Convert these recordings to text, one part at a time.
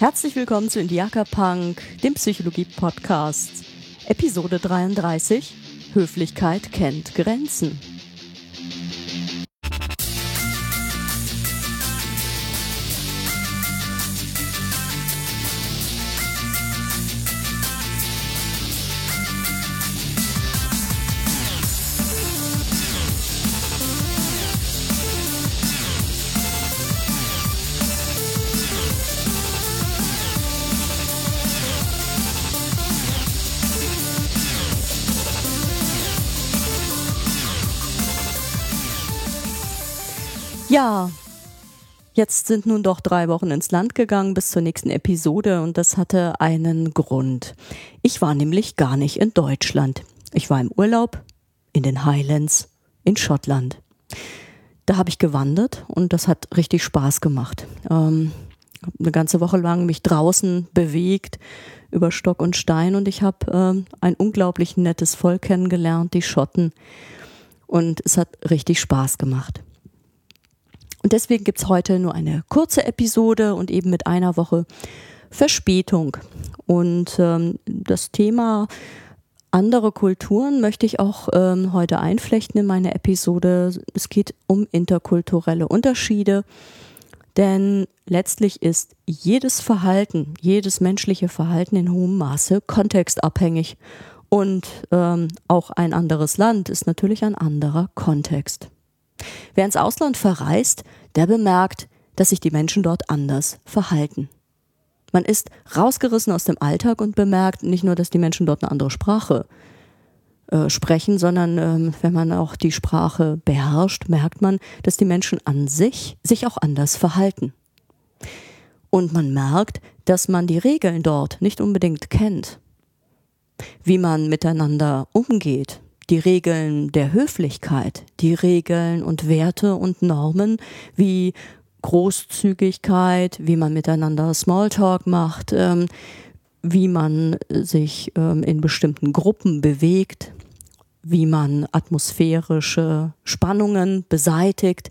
Herzlich willkommen zu Indiaka Punk, dem Psychologie-Podcast. Episode 33. Höflichkeit kennt Grenzen. Jetzt sind nun doch drei Wochen ins Land gegangen bis zur nächsten Episode und das hatte einen Grund. Ich war nämlich gar nicht in Deutschland. Ich war im Urlaub in den Highlands in Schottland. Da habe ich gewandert und das hat richtig Spaß gemacht. Ähm, eine ganze Woche lang mich draußen bewegt über Stock und Stein und ich habe ähm, ein unglaublich nettes Volk kennengelernt, die Schotten. Und es hat richtig Spaß gemacht. Und deswegen gibt's heute nur eine kurze Episode und eben mit einer Woche Verspätung. Und ähm, das Thema andere Kulturen möchte ich auch ähm, heute einflechten in meine Episode. Es geht um interkulturelle Unterschiede. Denn letztlich ist jedes Verhalten, jedes menschliche Verhalten in hohem Maße kontextabhängig. Und ähm, auch ein anderes Land ist natürlich ein anderer Kontext. Wer ins Ausland verreist, der bemerkt, dass sich die Menschen dort anders verhalten. Man ist rausgerissen aus dem Alltag und bemerkt nicht nur, dass die Menschen dort eine andere Sprache äh, sprechen, sondern ähm, wenn man auch die Sprache beherrscht, merkt man, dass die Menschen an sich sich auch anders verhalten. Und man merkt, dass man die Regeln dort nicht unbedingt kennt. Wie man miteinander umgeht, die Regeln der Höflichkeit, die Regeln und Werte und Normen wie Großzügigkeit, wie man miteinander Smalltalk macht, ähm, wie man sich ähm, in bestimmten Gruppen bewegt, wie man atmosphärische Spannungen beseitigt.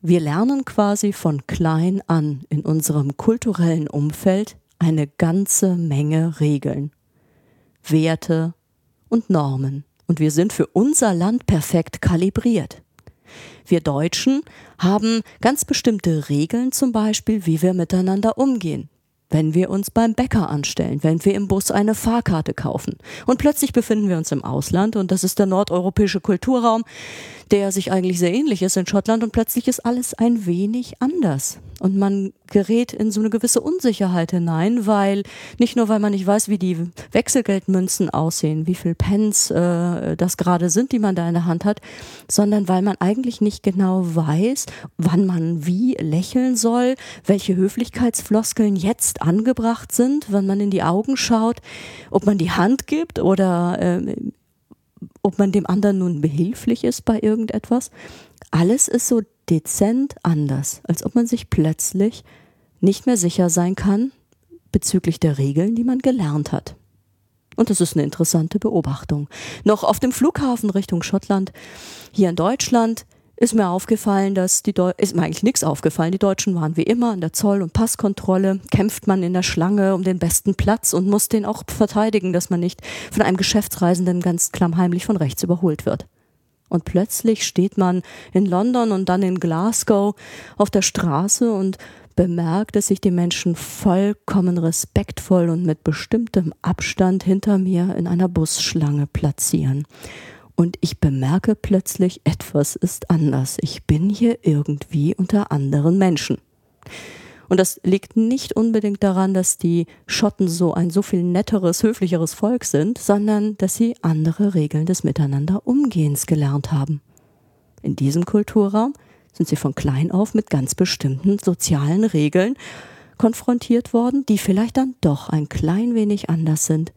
Wir lernen quasi von klein an in unserem kulturellen Umfeld eine ganze Menge Regeln, Werte und Normen. Und wir sind für unser Land perfekt kalibriert. Wir Deutschen haben ganz bestimmte Regeln zum Beispiel, wie wir miteinander umgehen wenn wir uns beim Bäcker anstellen, wenn wir im Bus eine Fahrkarte kaufen. Und plötzlich befinden wir uns im Ausland und das ist der nordeuropäische Kulturraum, der sich eigentlich sehr ähnlich ist in Schottland und plötzlich ist alles ein wenig anders. Und man gerät in so eine gewisse Unsicherheit hinein, weil nicht nur, weil man nicht weiß, wie die Wechselgeldmünzen aussehen, wie viel Pence äh, das gerade sind, die man da in der Hand hat, sondern weil man eigentlich nicht genau weiß, wann man wie lächeln soll, welche Höflichkeitsfloskeln jetzt angebracht sind, wenn man in die Augen schaut, ob man die Hand gibt oder äh, ob man dem anderen nun behilflich ist bei irgendetwas. Alles ist so dezent anders, als ob man sich plötzlich nicht mehr sicher sein kann bezüglich der Regeln, die man gelernt hat. Und das ist eine interessante Beobachtung. Noch auf dem Flughafen Richtung Schottland, hier in Deutschland, ist mir aufgefallen, dass die Deu ist mir eigentlich nichts aufgefallen. Die Deutschen waren wie immer an der Zoll- und Passkontrolle, kämpft man in der Schlange um den besten Platz und muss den auch verteidigen, dass man nicht von einem Geschäftsreisenden ganz klammheimlich von rechts überholt wird. Und plötzlich steht man in London und dann in Glasgow auf der Straße und bemerkt, dass sich die Menschen vollkommen respektvoll und mit bestimmtem Abstand hinter mir in einer Busschlange platzieren und ich bemerke plötzlich, etwas ist anders. Ich bin hier irgendwie unter anderen Menschen. Und das liegt nicht unbedingt daran, dass die Schotten so ein so viel netteres, höflicheres Volk sind, sondern dass sie andere Regeln des Miteinanderumgehens gelernt haben. In diesem Kulturraum sind sie von klein auf mit ganz bestimmten sozialen Regeln konfrontiert worden, die vielleicht dann doch ein klein wenig anders sind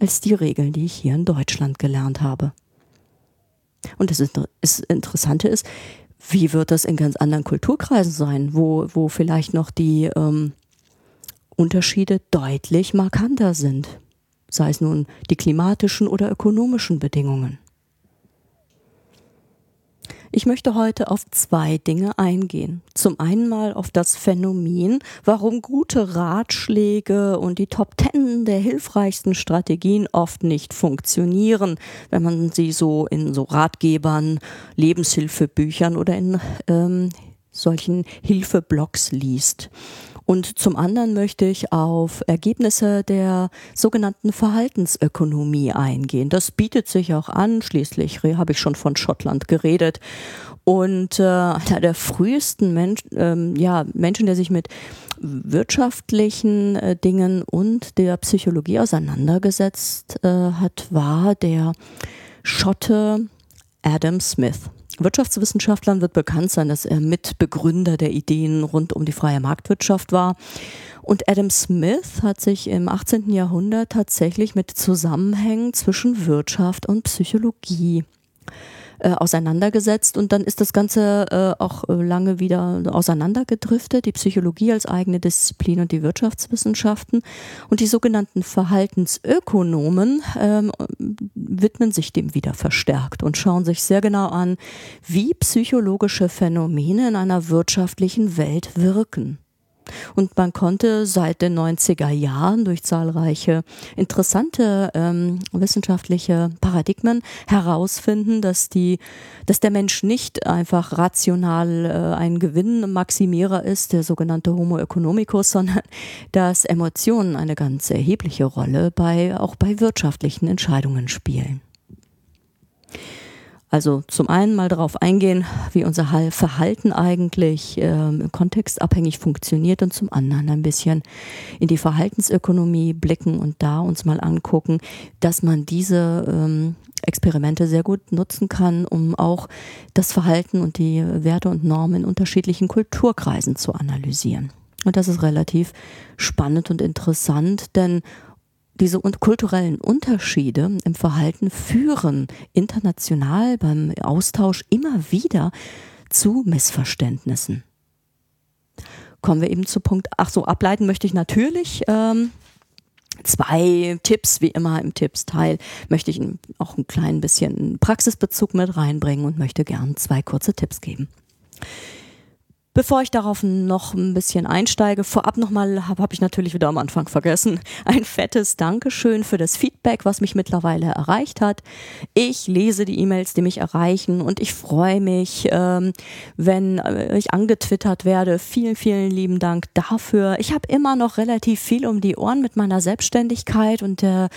als die Regeln, die ich hier in Deutschland gelernt habe. Und das, Interessante ist, wie wird das in ganz anderen Kulturkreisen sein, wo, wo vielleicht noch die ähm, Unterschiede deutlich markanter sind, sei es nun die klimatischen oder ökonomischen Bedingungen. Ich möchte heute auf zwei Dinge eingehen. Zum einen mal auf das Phänomen, warum gute Ratschläge und die Top Ten der hilfreichsten Strategien oft nicht funktionieren, wenn man sie so in so Ratgebern, Lebenshilfebüchern oder in ähm, solchen Hilfeblogs liest. Und zum anderen möchte ich auf Ergebnisse der sogenannten Verhaltensökonomie eingehen. Das bietet sich auch an. Schließlich habe ich schon von Schottland geredet. Und äh, einer der frühesten Mensch, ähm, ja, Menschen, der sich mit wirtschaftlichen äh, Dingen und der Psychologie auseinandergesetzt äh, hat, war der Schotte Adam Smith. Wirtschaftswissenschaftlern wird bekannt sein, dass er Mitbegründer der Ideen rund um die freie Marktwirtschaft war. Und Adam Smith hat sich im 18. Jahrhundert tatsächlich mit Zusammenhängen zwischen Wirtschaft und Psychologie äh, auseinandergesetzt und dann ist das Ganze äh, auch äh, lange wieder auseinandergedriftet, die Psychologie als eigene Disziplin und die Wirtschaftswissenschaften und die sogenannten Verhaltensökonomen ähm, widmen sich dem wieder verstärkt und schauen sich sehr genau an, wie psychologische Phänomene in einer wirtschaftlichen Welt wirken. Und man konnte seit den 90er Jahren durch zahlreiche interessante ähm, wissenschaftliche Paradigmen herausfinden, dass die, dass der Mensch nicht einfach rational äh, ein Gewinnmaximierer ist, der sogenannte Homo economicus, sondern dass Emotionen eine ganz erhebliche Rolle bei, auch bei wirtschaftlichen Entscheidungen spielen. Also zum einen mal darauf eingehen, wie unser Verhalten eigentlich ähm, kontextabhängig funktioniert und zum anderen ein bisschen in die Verhaltensökonomie blicken und da uns mal angucken, dass man diese ähm, Experimente sehr gut nutzen kann, um auch das Verhalten und die Werte und Normen in unterschiedlichen Kulturkreisen zu analysieren. Und das ist relativ spannend und interessant, denn diese kulturellen Unterschiede im Verhalten führen international beim Austausch immer wieder zu Missverständnissen. Kommen wir eben zu Punkt, ach so, ableiten möchte ich natürlich. Ähm, zwei Tipps, wie immer im Tippsteil, möchte ich auch ein klein bisschen Praxisbezug mit reinbringen und möchte gern zwei kurze Tipps geben. Bevor ich darauf noch ein bisschen einsteige, vorab nochmal, habe hab ich natürlich wieder am Anfang vergessen, ein fettes Dankeschön für das Feedback, was mich mittlerweile erreicht hat. Ich lese die E-Mails, die mich erreichen und ich freue mich, ähm, wenn äh, ich angetwittert werde. Vielen, vielen lieben Dank dafür. Ich habe immer noch relativ viel um die Ohren mit meiner Selbstständigkeit und der äh,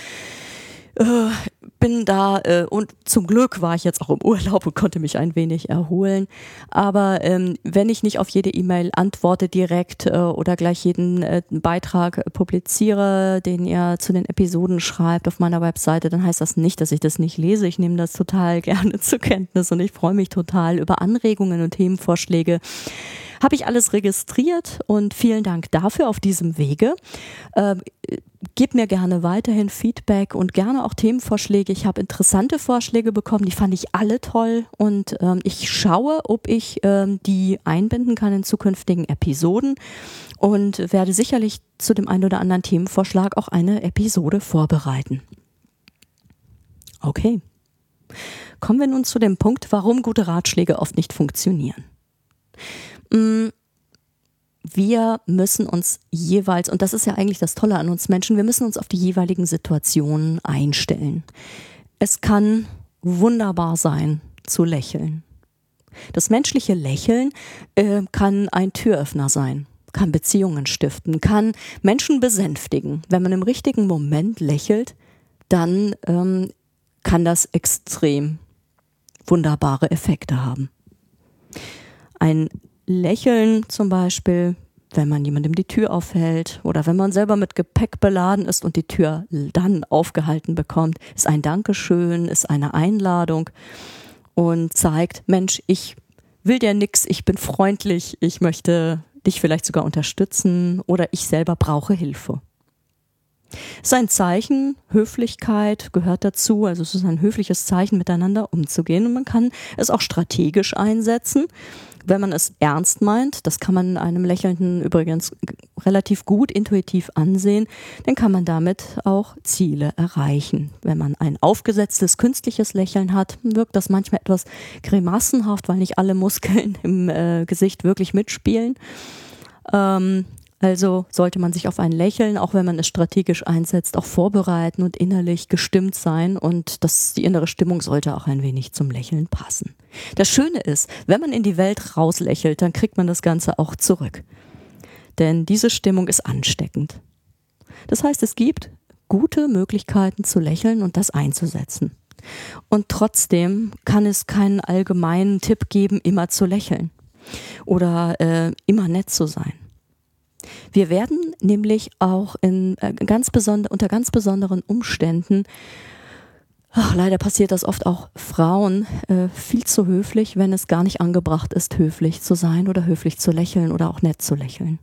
bin da äh, und zum Glück war ich jetzt auch im Urlaub und konnte mich ein wenig erholen. Aber ähm, wenn ich nicht auf jede E-Mail antworte direkt äh, oder gleich jeden äh, Beitrag publiziere, den ihr zu den Episoden schreibt auf meiner Webseite, dann heißt das nicht, dass ich das nicht lese. Ich nehme das total gerne zur Kenntnis und ich freue mich total über Anregungen und Themenvorschläge habe ich alles registriert und vielen Dank dafür auf diesem Wege. Gib mir gerne weiterhin Feedback und gerne auch Themenvorschläge. Ich habe interessante Vorschläge bekommen, die fand ich alle toll und ähm, ich schaue, ob ich ähm, die einbinden kann in zukünftigen Episoden und werde sicherlich zu dem einen oder anderen Themenvorschlag auch eine Episode vorbereiten. Okay. Kommen wir nun zu dem Punkt, warum gute Ratschläge oft nicht funktionieren. Mm, wir müssen uns jeweils, und das ist ja eigentlich das Tolle an uns Menschen, wir müssen uns auf die jeweiligen Situationen einstellen. Es kann wunderbar sein, zu lächeln. Das menschliche Lächeln äh, kann ein Türöffner sein, kann Beziehungen stiften, kann Menschen besänftigen. Wenn man im richtigen Moment lächelt, dann ähm, kann das extrem wunderbare Effekte haben. Ein Lächeln zum Beispiel, wenn man jemandem die Tür aufhält oder wenn man selber mit Gepäck beladen ist und die Tür dann aufgehalten bekommt, ist ein Dankeschön, ist eine Einladung und zeigt, Mensch, ich will dir nix, ich bin freundlich, ich möchte dich vielleicht sogar unterstützen oder ich selber brauche Hilfe. Es ist ein Zeichen, Höflichkeit gehört dazu, also es ist ein höfliches Zeichen, miteinander umzugehen und man kann es auch strategisch einsetzen wenn man es ernst meint, das kann man einem Lächelnden übrigens relativ gut intuitiv ansehen, dann kann man damit auch Ziele erreichen. Wenn man ein aufgesetztes künstliches Lächeln hat, wirkt das manchmal etwas grimassenhaft, weil nicht alle Muskeln im äh, Gesicht wirklich mitspielen. Ähm, also sollte man sich auf ein Lächeln, auch wenn man es strategisch einsetzt, auch vorbereiten und innerlich gestimmt sein und das, die innere Stimmung sollte auch ein wenig zum Lächeln passen. Das Schöne ist, wenn man in die Welt rauslächelt, dann kriegt man das Ganze auch zurück. Denn diese Stimmung ist ansteckend. Das heißt, es gibt gute Möglichkeiten zu lächeln und das einzusetzen. Und trotzdem kann es keinen allgemeinen Tipp geben, immer zu lächeln oder äh, immer nett zu sein. Wir werden nämlich auch in, äh, ganz besonder, unter ganz besonderen Umständen, ach, leider passiert das oft auch Frauen, äh, viel zu höflich, wenn es gar nicht angebracht ist, höflich zu sein oder höflich zu lächeln oder auch nett zu lächeln.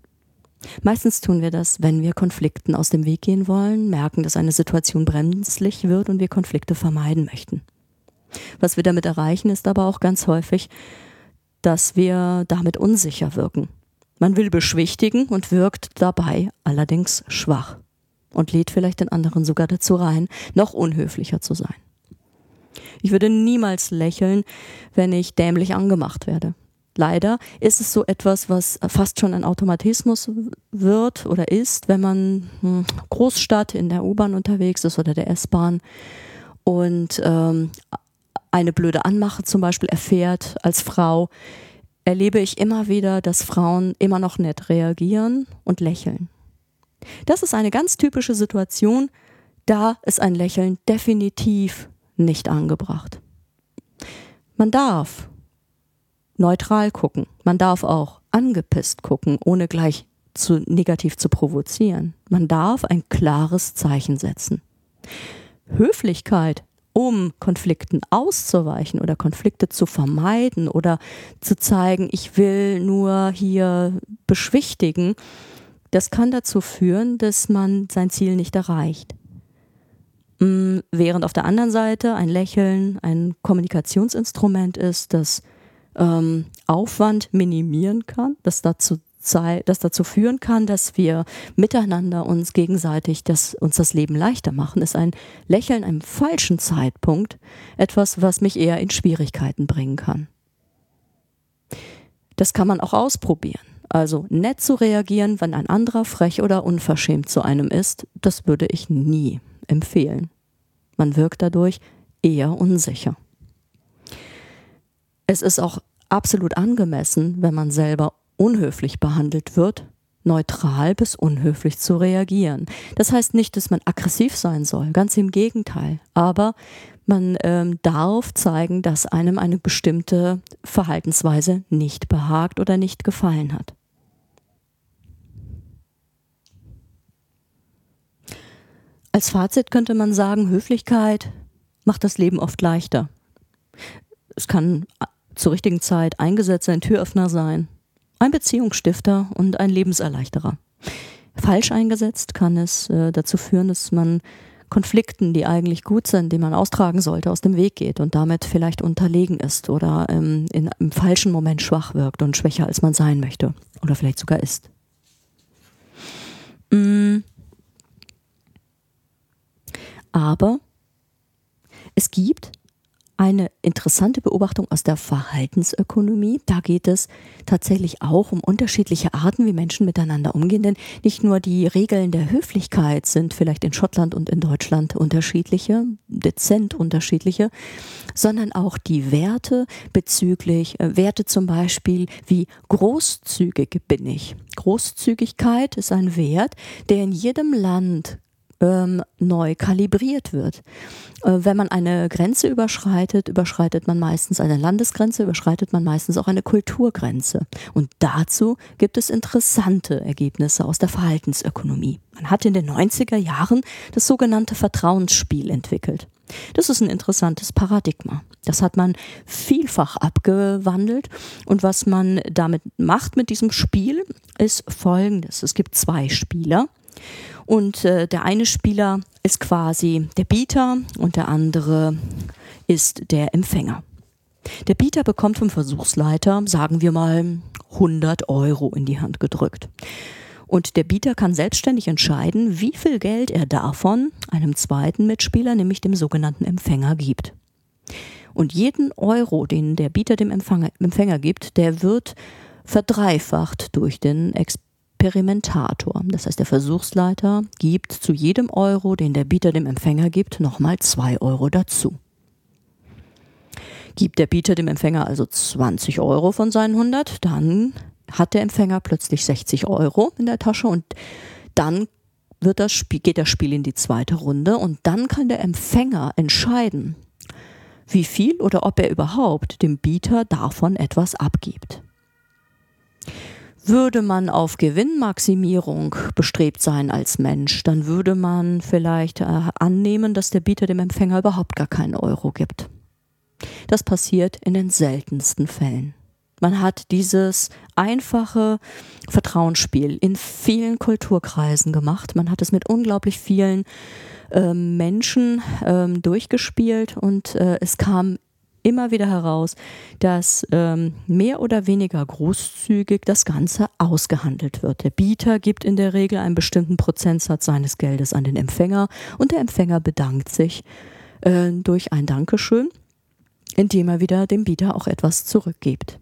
Meistens tun wir das, wenn wir Konflikten aus dem Weg gehen wollen, merken, dass eine Situation brenzlig wird und wir Konflikte vermeiden möchten. Was wir damit erreichen, ist aber auch ganz häufig, dass wir damit unsicher wirken. Man will beschwichtigen und wirkt dabei allerdings schwach und lädt vielleicht den anderen sogar dazu rein, noch unhöflicher zu sein. Ich würde niemals lächeln, wenn ich dämlich angemacht werde. Leider ist es so etwas, was fast schon ein Automatismus wird oder ist, wenn man hm, Großstadt in der U-Bahn unterwegs ist oder der S-Bahn und ähm, eine blöde Anmache zum Beispiel erfährt als Frau, erlebe ich immer wieder, dass Frauen immer noch nett reagieren und lächeln. Das ist eine ganz typische Situation, da ist ein Lächeln definitiv nicht angebracht. Man darf neutral gucken, man darf auch angepisst gucken, ohne gleich zu negativ zu provozieren. Man darf ein klares Zeichen setzen. Höflichkeit um Konflikten auszuweichen oder Konflikte zu vermeiden oder zu zeigen, ich will nur hier beschwichtigen, das kann dazu führen, dass man sein Ziel nicht erreicht. Mm, während auf der anderen Seite ein Lächeln ein Kommunikationsinstrument ist, das ähm, Aufwand minimieren kann, das dazu das dazu führen kann, dass wir miteinander uns gegenseitig das, uns das Leben leichter machen, ist ein Lächeln einem falschen Zeitpunkt etwas, was mich eher in Schwierigkeiten bringen kann. Das kann man auch ausprobieren. Also nett zu reagieren, wenn ein anderer frech oder unverschämt zu einem ist, das würde ich nie empfehlen. Man wirkt dadurch eher unsicher. Es ist auch absolut angemessen, wenn man selber unhöflich behandelt wird, neutral bis unhöflich zu reagieren. Das heißt nicht, dass man aggressiv sein soll, ganz im Gegenteil. Aber man ähm, darf zeigen, dass einem eine bestimmte Verhaltensweise nicht behagt oder nicht gefallen hat. Als Fazit könnte man sagen, Höflichkeit macht das Leben oft leichter. Es kann zur richtigen Zeit eingesetzt ein Türöffner sein, ein Beziehungsstifter und ein Lebenserleichterer. Falsch eingesetzt kann es äh, dazu führen, dass man Konflikten, die eigentlich gut sind, die man austragen sollte, aus dem Weg geht und damit vielleicht unterlegen ist oder ähm, in, im falschen Moment schwach wirkt und schwächer als man sein möchte oder vielleicht sogar ist. Mm. Aber es gibt eine interessante Beobachtung aus der Verhaltensökonomie. Da geht es tatsächlich auch um unterschiedliche Arten, wie Menschen miteinander umgehen. Denn nicht nur die Regeln der Höflichkeit sind vielleicht in Schottland und in Deutschland unterschiedliche, dezent unterschiedliche, sondern auch die Werte bezüglich äh, Werte zum Beispiel wie großzügig bin ich. Großzügigkeit ist ein Wert, der in jedem Land ähm, neu kalibriert wird. Äh, wenn man eine Grenze überschreitet, überschreitet man meistens eine Landesgrenze, überschreitet man meistens auch eine Kulturgrenze. Und dazu gibt es interessante Ergebnisse aus der Verhaltensökonomie. Man hat in den 90er Jahren das sogenannte Vertrauensspiel entwickelt. Das ist ein interessantes Paradigma. Das hat man vielfach abgewandelt. Und was man damit macht mit diesem Spiel, ist folgendes. Es gibt zwei Spieler. Und äh, der eine Spieler ist quasi der Bieter und der andere ist der Empfänger. Der Bieter bekommt vom Versuchsleiter, sagen wir mal, 100 Euro in die Hand gedrückt. Und der Bieter kann selbstständig entscheiden, wie viel Geld er davon einem zweiten Mitspieler, nämlich dem sogenannten Empfänger, gibt. Und jeden Euro, den der Bieter dem Empfänger, Empfänger gibt, der wird verdreifacht durch den Experimentator. Das heißt, der Versuchsleiter gibt zu jedem Euro, den der Bieter dem Empfänger gibt, nochmal zwei Euro dazu. Gibt der Bieter dem Empfänger also 20 Euro von seinen 100, dann hat der Empfänger plötzlich 60 Euro in der Tasche und dann wird das Spiel, geht das Spiel in die zweite Runde und dann kann der Empfänger entscheiden, wie viel oder ob er überhaupt dem Bieter davon etwas abgibt. Würde man auf Gewinnmaximierung bestrebt sein als Mensch, dann würde man vielleicht äh, annehmen, dass der Bieter dem Empfänger überhaupt gar keinen Euro gibt. Das passiert in den seltensten Fällen. Man hat dieses einfache Vertrauensspiel in vielen Kulturkreisen gemacht. Man hat es mit unglaublich vielen äh, Menschen äh, durchgespielt und äh, es kam immer wieder heraus, dass ähm, mehr oder weniger großzügig das Ganze ausgehandelt wird. Der Bieter gibt in der Regel einen bestimmten Prozentsatz seines Geldes an den Empfänger und der Empfänger bedankt sich äh, durch ein Dankeschön, indem er wieder dem Bieter auch etwas zurückgibt.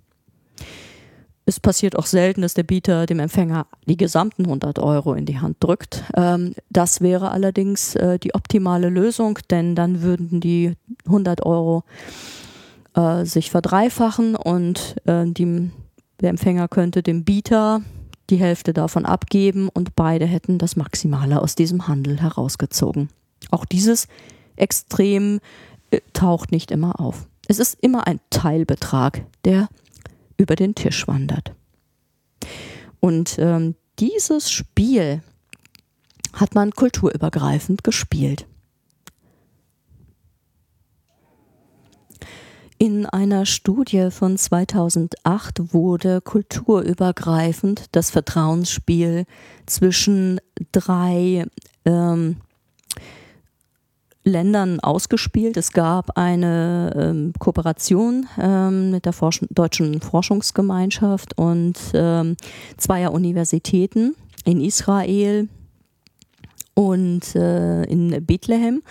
Es passiert auch selten, dass der Bieter dem Empfänger die gesamten 100 Euro in die Hand drückt. Ähm, das wäre allerdings äh, die optimale Lösung, denn dann würden die 100 Euro äh, sich verdreifachen und äh, die, der Empfänger könnte dem Bieter die Hälfte davon abgeben und beide hätten das Maximale aus diesem Handel herausgezogen. Auch dieses Extrem äh, taucht nicht immer auf. Es ist immer ein Teilbetrag, der über den Tisch wandert. Und ähm, dieses Spiel hat man kulturübergreifend gespielt. In einer Studie von 2008 wurde kulturübergreifend das Vertrauensspiel zwischen drei ähm, Ländern ausgespielt. Es gab eine ähm, Kooperation ähm, mit der Forsch Deutschen Forschungsgemeinschaft und ähm, zweier Universitäten in Israel und äh, in Bethlehem.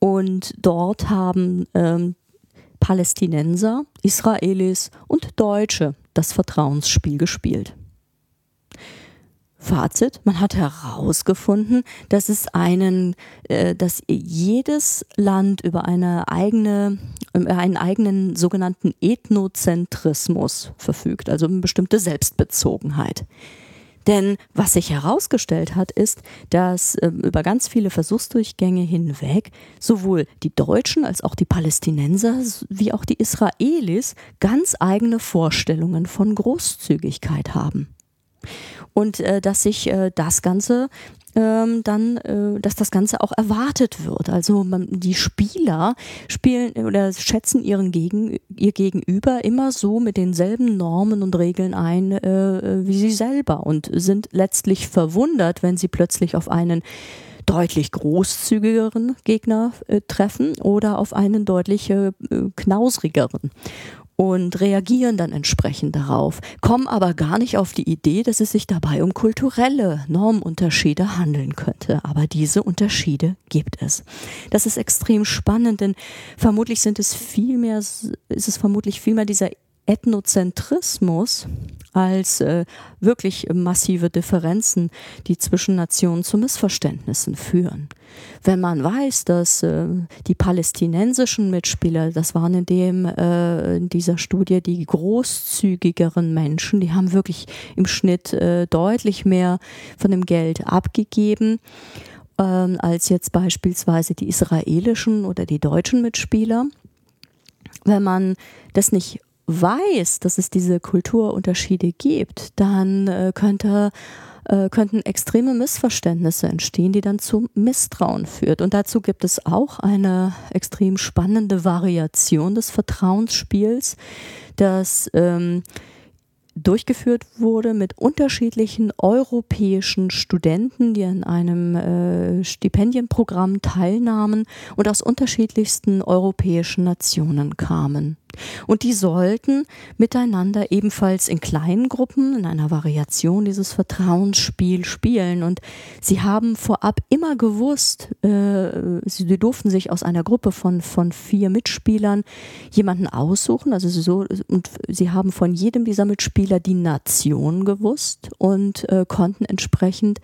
Und dort haben ähm, Palästinenser, Israelis und Deutsche das Vertrauensspiel gespielt. Fazit, man hat herausgefunden, dass es einen, äh, dass jedes Land über eine eigene, über einen eigenen sogenannten Ethnozentrismus verfügt, also eine bestimmte Selbstbezogenheit. Denn was sich herausgestellt hat, ist, dass äh, über ganz viele Versuchsdurchgänge hinweg sowohl die Deutschen als auch die Palästinenser wie auch die Israelis ganz eigene Vorstellungen von Großzügigkeit haben und äh, dass sich äh, das Ganze ähm, dann, äh, dass das Ganze auch erwartet wird. Also man, die Spieler spielen oder schätzen ihren Gegen, ihr Gegenüber immer so mit denselben Normen und Regeln ein äh, wie sie selber und sind letztlich verwundert, wenn sie plötzlich auf einen deutlich großzügigeren Gegner äh, treffen oder auf einen deutlich äh, knausrigeren und reagieren dann entsprechend darauf, kommen aber gar nicht auf die Idee, dass es sich dabei um kulturelle Normunterschiede handeln könnte. Aber diese Unterschiede gibt es. Das ist extrem spannend, denn vermutlich sind es viel mehr, ist es vermutlich viel mehr dieser Ethnozentrismus als äh, wirklich massive Differenzen, die zwischen Nationen zu Missverständnissen führen. Wenn man weiß, dass äh, die palästinensischen Mitspieler, das waren in dem äh, in dieser Studie die großzügigeren Menschen, die haben wirklich im Schnitt äh, deutlich mehr von dem Geld abgegeben ähm, als jetzt beispielsweise die israelischen oder die deutschen Mitspieler. Wenn man das nicht weiß, dass es diese Kulturunterschiede gibt, dann äh, könnte äh, könnten extreme Missverständnisse entstehen, die dann zu Misstrauen führt. Und dazu gibt es auch eine extrem spannende Variation des Vertrauensspiels, das ähm, durchgeführt wurde mit unterschiedlichen europäischen Studenten, die an einem äh, Stipendienprogramm teilnahmen und aus unterschiedlichsten europäischen Nationen kamen. Und die sollten miteinander ebenfalls in kleinen Gruppen, in einer Variation dieses Vertrauensspiel spielen. Und sie haben vorab immer gewusst, äh, sie durften sich aus einer Gruppe von, von vier Mitspielern jemanden aussuchen. Also so, und sie haben von jedem dieser Mitspieler die Nation gewusst und äh, konnten entsprechend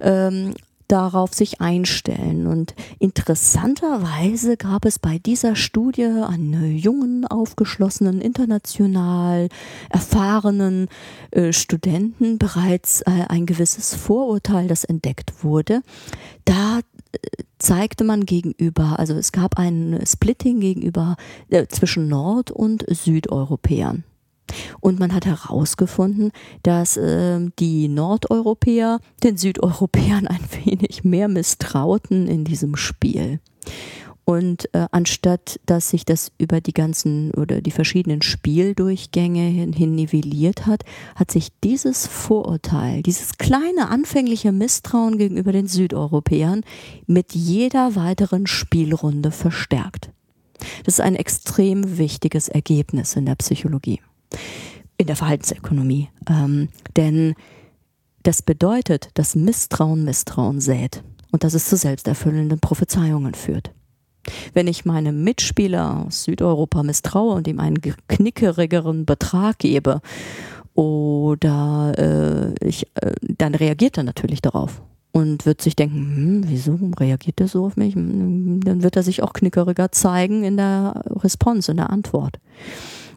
ähm, darauf sich einstellen. Und interessanterweise gab es bei dieser Studie einen jungen, aufgeschlossenen, international erfahrenen äh, Studenten bereits äh, ein gewisses Vorurteil, das entdeckt wurde. Da äh, zeigte man gegenüber, also es gab ein Splitting gegenüber äh, zwischen Nord- und Südeuropäern. Und man hat herausgefunden, dass äh, die Nordeuropäer den Südeuropäern ein wenig mehr misstrauten in diesem Spiel. Und äh, anstatt dass sich das über die ganzen oder die verschiedenen Spieldurchgänge hin, hin nivelliert hat, hat sich dieses Vorurteil, dieses kleine anfängliche Misstrauen gegenüber den Südeuropäern mit jeder weiteren Spielrunde verstärkt. Das ist ein extrem wichtiges Ergebnis in der Psychologie in der Verhaltensökonomie. Ähm, denn das bedeutet, dass Misstrauen Misstrauen sät und dass es zu selbsterfüllenden Prophezeiungen führt. Wenn ich meinem Mitspieler aus Südeuropa misstraue und ihm einen knickerigeren Betrag gebe, oder äh, ich, äh, dann reagiert er natürlich darauf und wird sich denken, hm, wieso reagiert er so auf mich? Hm, dann wird er sich auch knickeriger zeigen in der Response, in der Antwort.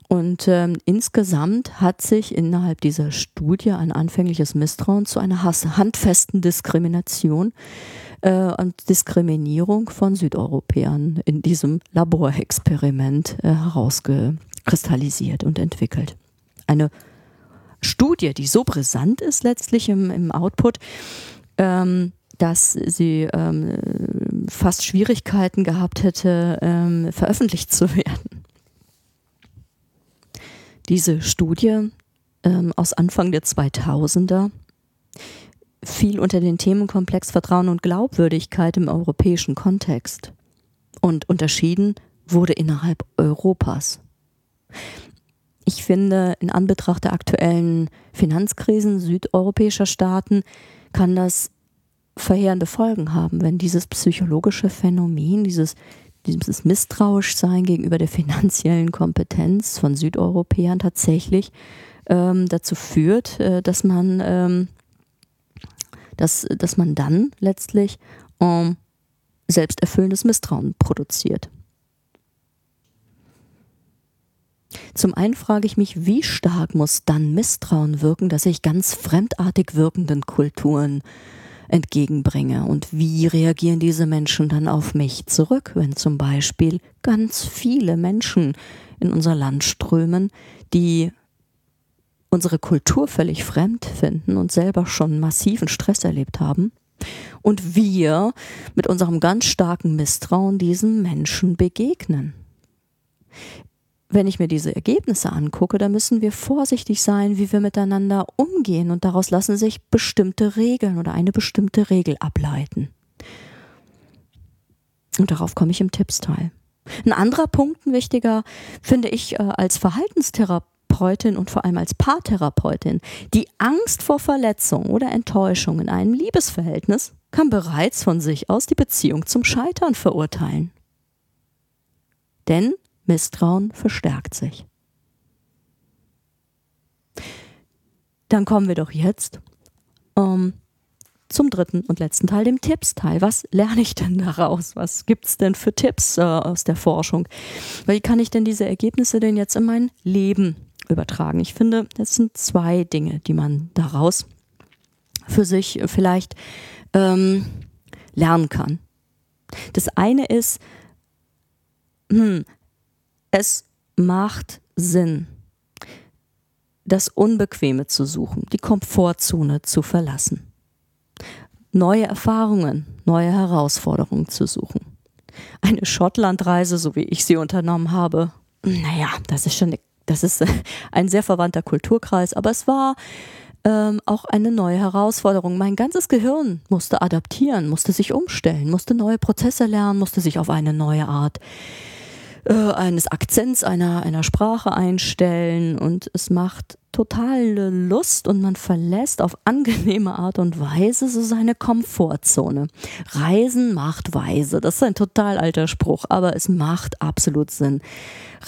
Und ähm, insgesamt hat sich innerhalb dieser Studie ein anfängliches Misstrauen zu einer handfesten Diskrimination äh, und Diskriminierung von Südeuropäern in diesem Laborexperiment äh, herausgekristallisiert und entwickelt. Eine Studie, die so brisant ist letztlich im, im Output, ähm, dass sie ähm, fast Schwierigkeiten gehabt hätte, ähm, veröffentlicht zu werden. Diese Studie ähm, aus Anfang der 2000er fiel unter den Themenkomplex Vertrauen und Glaubwürdigkeit im europäischen Kontext und unterschieden wurde innerhalb Europas. Ich finde, in Anbetracht der aktuellen Finanzkrisen südeuropäischer Staaten kann das verheerende Folgen haben, wenn dieses psychologische Phänomen, dieses dieses Misstrauischsein gegenüber der finanziellen Kompetenz von Südeuropäern tatsächlich ähm, dazu führt, äh, dass man ähm, dass, dass man dann letztlich ähm, selbsterfüllendes Misstrauen produziert. Zum einen frage ich mich, wie stark muss dann Misstrauen wirken, dass ich ganz fremdartig wirkenden Kulturen entgegenbringe. Und wie reagieren diese Menschen dann auf mich zurück, wenn zum Beispiel ganz viele Menschen in unser Land strömen, die unsere Kultur völlig fremd finden und selber schon massiven Stress erlebt haben. Und wir mit unserem ganz starken Misstrauen diesen Menschen begegnen wenn ich mir diese Ergebnisse angucke, dann müssen wir vorsichtig sein, wie wir miteinander umgehen und daraus lassen sich bestimmte Regeln oder eine bestimmte Regel ableiten. Und darauf komme ich im Tippsteil. Ein anderer Punkt, ein wichtiger, finde ich äh, als Verhaltenstherapeutin und vor allem als Paartherapeutin, die Angst vor Verletzung oder Enttäuschung in einem Liebesverhältnis kann bereits von sich aus die Beziehung zum Scheitern verurteilen. Denn Misstrauen verstärkt sich. Dann kommen wir doch jetzt ähm, zum dritten und letzten Teil, dem Tippsteil. Was lerne ich denn daraus? Was gibt es denn für Tipps äh, aus der Forschung? Wie kann ich denn diese Ergebnisse denn jetzt in mein Leben übertragen? Ich finde, es sind zwei Dinge, die man daraus für sich vielleicht ähm, lernen kann. Das eine ist, hm, es macht Sinn, das Unbequeme zu suchen, die Komfortzone zu verlassen, neue Erfahrungen, neue Herausforderungen zu suchen. Eine Schottlandreise, so wie ich sie unternommen habe, naja, das ist schon, das ist ein sehr verwandter Kulturkreis, aber es war ähm, auch eine neue Herausforderung. Mein ganzes Gehirn musste adaptieren, musste sich umstellen, musste neue Prozesse lernen, musste sich auf eine neue Art äh, eines Akzents einer, einer Sprache einstellen und es macht totale Lust und man verlässt auf angenehme Art und Weise so seine Komfortzone. Reisen macht weise. Das ist ein total alter Spruch, aber es macht absolut Sinn,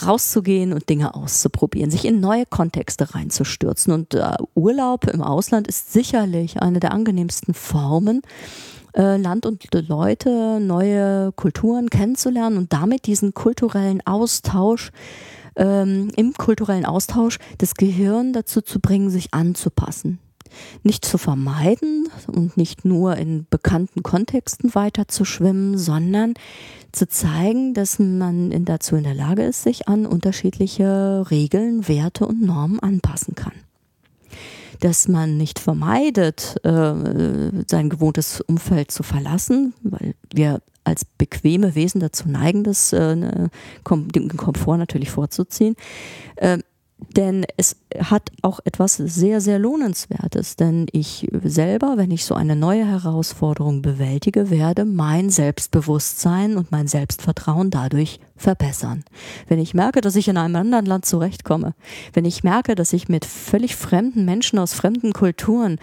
rauszugehen und Dinge auszuprobieren, sich in neue Kontexte reinzustürzen. Und äh, Urlaub im Ausland ist sicherlich eine der angenehmsten Formen, äh, Land und Leute, neue Kulturen kennenzulernen und damit diesen kulturellen Austausch ähm, im kulturellen Austausch das Gehirn dazu zu bringen, sich anzupassen. Nicht zu vermeiden und nicht nur in bekannten Kontexten weiter zu schwimmen, sondern zu zeigen, dass man dazu in der Lage ist, sich an unterschiedliche Regeln, Werte und Normen anpassen kann dass man nicht vermeidet, äh, sein gewohntes Umfeld zu verlassen, weil wir als bequeme Wesen dazu neigen, das, äh, ne, den Komfort natürlich vorzuziehen. Äh, denn es hat auch etwas sehr, sehr Lohnenswertes. Denn ich selber, wenn ich so eine neue Herausforderung bewältige, werde mein Selbstbewusstsein und mein Selbstvertrauen dadurch verbessern. Wenn ich merke, dass ich in einem anderen Land zurechtkomme, wenn ich merke, dass ich mit völlig fremden Menschen aus fremden Kulturen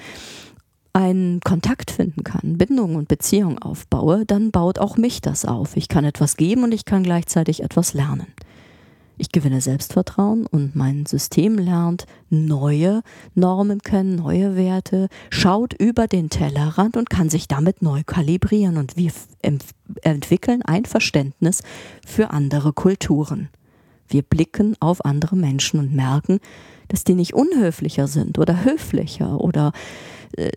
einen Kontakt finden kann, Bindungen und Beziehungen aufbaue, dann baut auch mich das auf. Ich kann etwas geben und ich kann gleichzeitig etwas lernen. Ich gewinne Selbstvertrauen und mein System lernt neue Normen kennen, neue Werte, schaut über den Tellerrand und kann sich damit neu kalibrieren und wir entwickeln ein Verständnis für andere Kulturen. Wir blicken auf andere Menschen und merken, dass die nicht unhöflicher sind oder höflicher oder äh,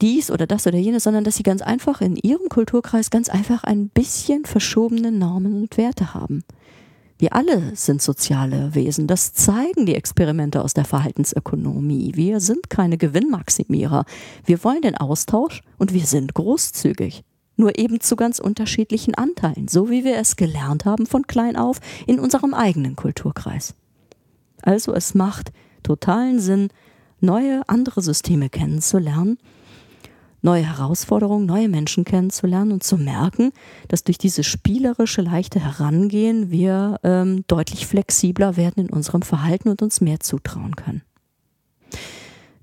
dies oder das oder jenes, sondern dass sie ganz einfach in ihrem Kulturkreis ganz einfach ein bisschen verschobene Normen und Werte haben. Wir alle sind soziale Wesen. Das zeigen die Experimente aus der Verhaltensökonomie. Wir sind keine Gewinnmaximierer. Wir wollen den Austausch und wir sind großzügig. Nur eben zu ganz unterschiedlichen Anteilen, so wie wir es gelernt haben von klein auf in unserem eigenen Kulturkreis. Also es macht totalen Sinn, neue, andere Systeme kennenzulernen neue Herausforderungen, neue Menschen kennenzulernen und zu merken, dass durch dieses spielerische, leichte Herangehen wir ähm, deutlich flexibler werden in unserem Verhalten und uns mehr zutrauen können.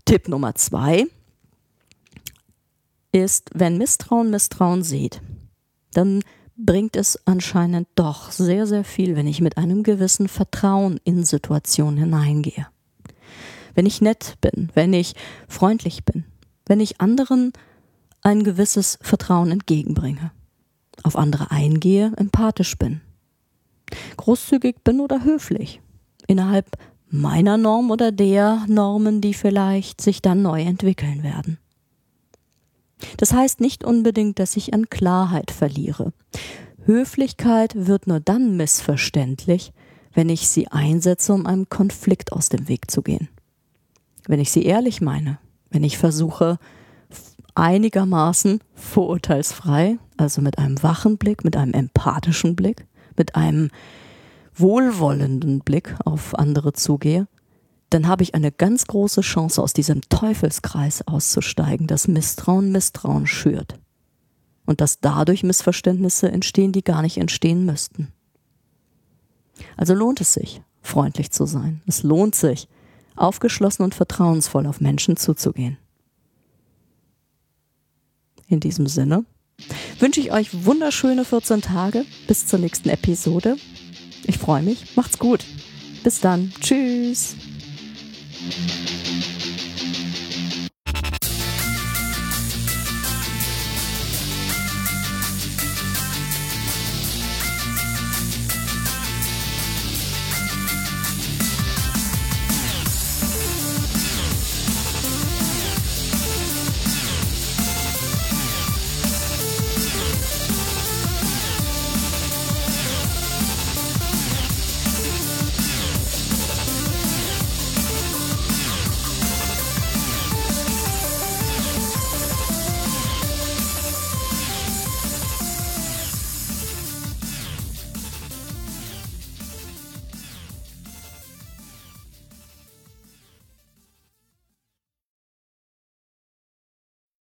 Tipp Nummer zwei ist, wenn Misstrauen Misstrauen sieht, dann bringt es anscheinend doch sehr, sehr viel, wenn ich mit einem gewissen Vertrauen in Situationen hineingehe. Wenn ich nett bin, wenn ich freundlich bin, wenn ich anderen ein gewisses Vertrauen entgegenbringe, auf andere eingehe, empathisch bin, großzügig bin oder höflich, innerhalb meiner Norm oder der Normen, die vielleicht sich dann neu entwickeln werden. Das heißt nicht unbedingt, dass ich an Klarheit verliere. Höflichkeit wird nur dann missverständlich, wenn ich sie einsetze, um einem Konflikt aus dem Weg zu gehen. Wenn ich sie ehrlich meine, wenn ich versuche, einigermaßen vorurteilsfrei, also mit einem wachen Blick, mit einem empathischen Blick, mit einem wohlwollenden Blick auf andere zugehe, dann habe ich eine ganz große Chance, aus diesem Teufelskreis auszusteigen, dass Misstrauen Misstrauen schürt. Und dass dadurch Missverständnisse entstehen, die gar nicht entstehen müssten. Also lohnt es sich, freundlich zu sein. Es lohnt sich, aufgeschlossen und vertrauensvoll auf Menschen zuzugehen. In diesem Sinne wünsche ich euch wunderschöne 14 Tage bis zur nächsten Episode. Ich freue mich. Macht's gut. Bis dann. Tschüss.